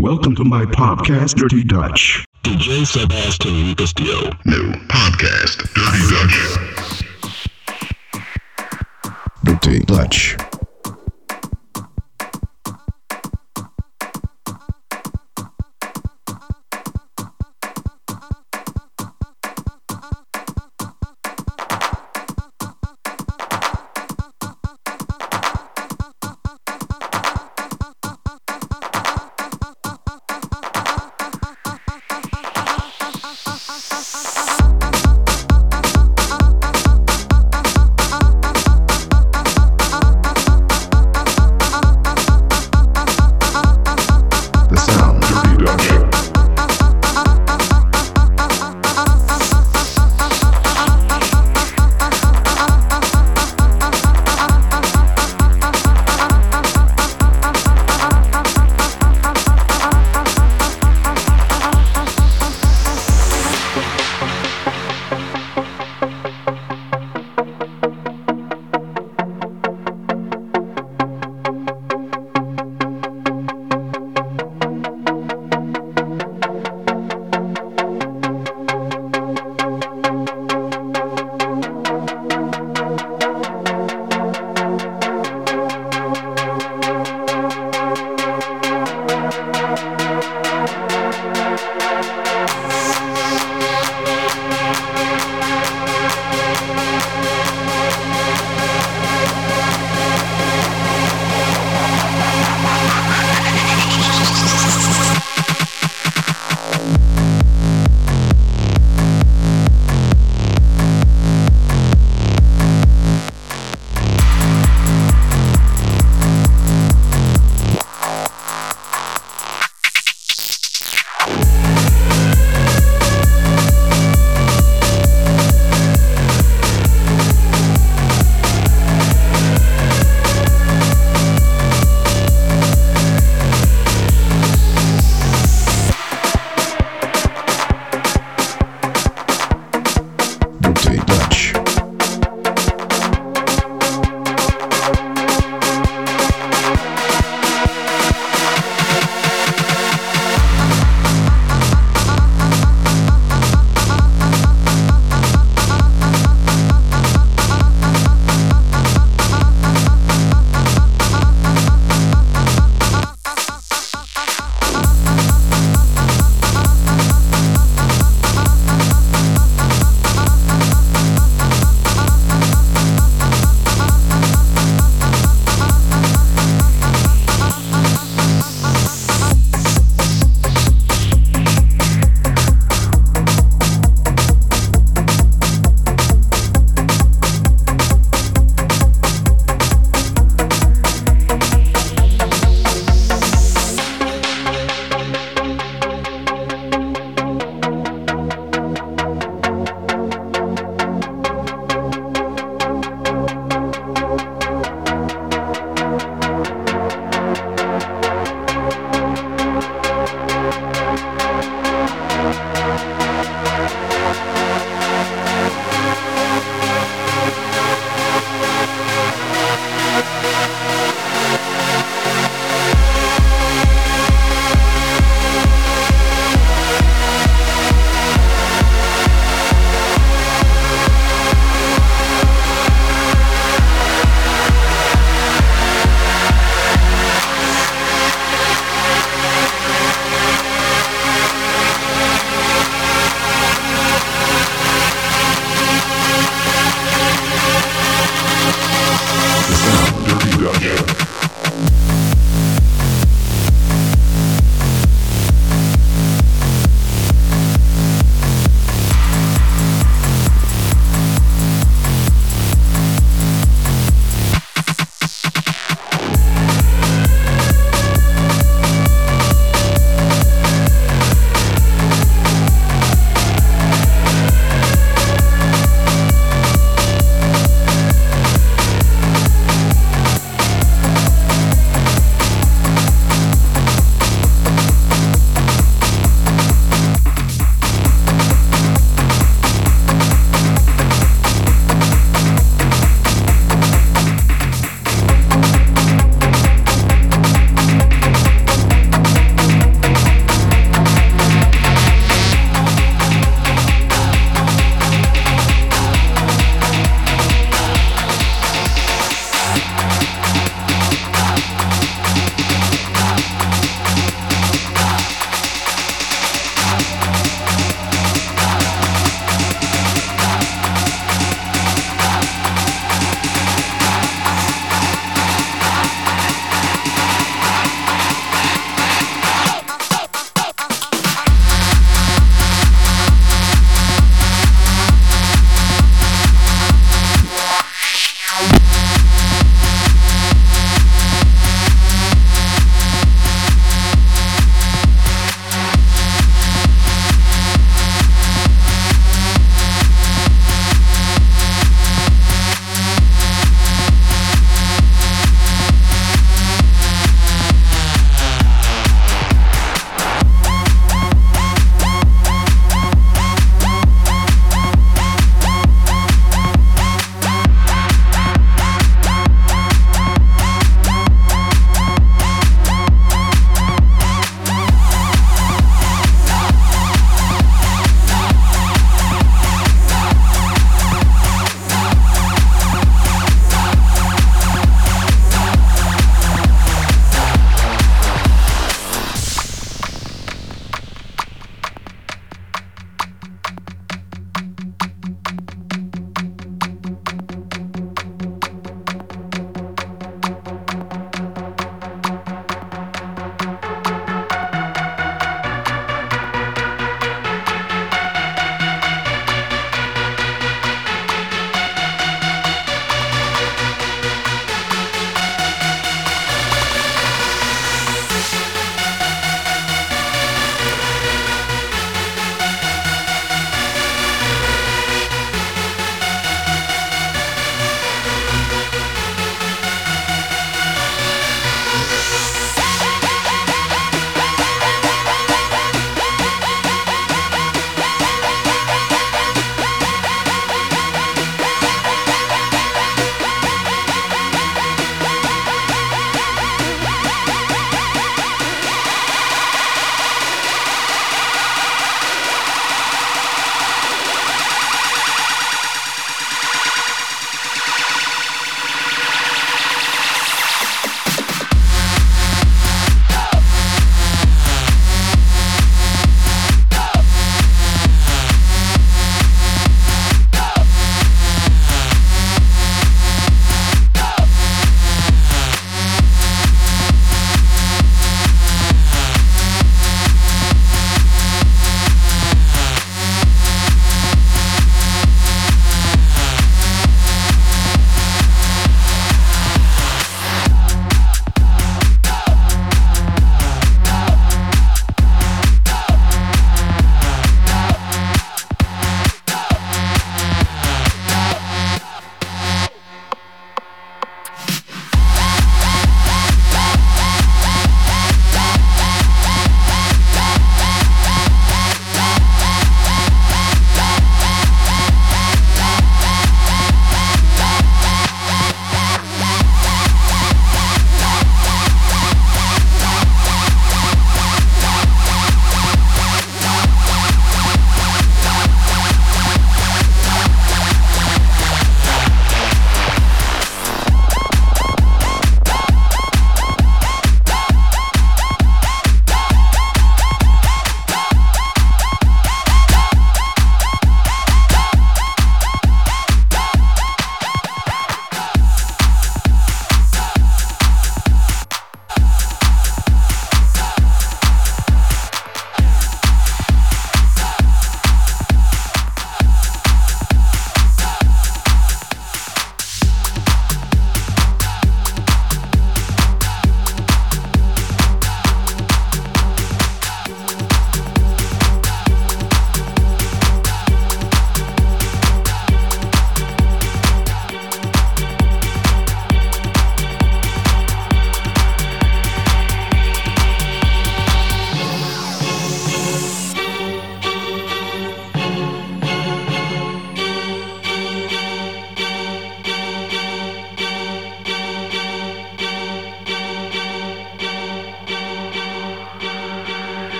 Welcome to my podcast, Dirty Dutch. DJ Sebastian Castillo. New podcast, Dirty Dutch. Dirty Dutch.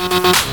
Música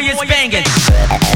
boy is banging.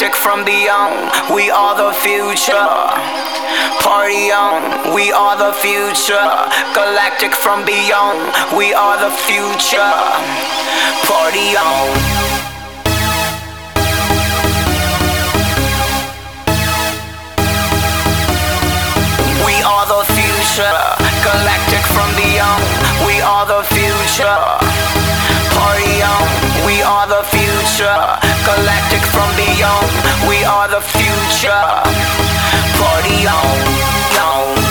Took from beyond, we are the future. Party on, we are the future. Galactic from beyond, we are the future. Party on. We are the future. Galactic from beyond, we are the future. Party on, we are the future galactic from beyond. We are the future. Party on, on.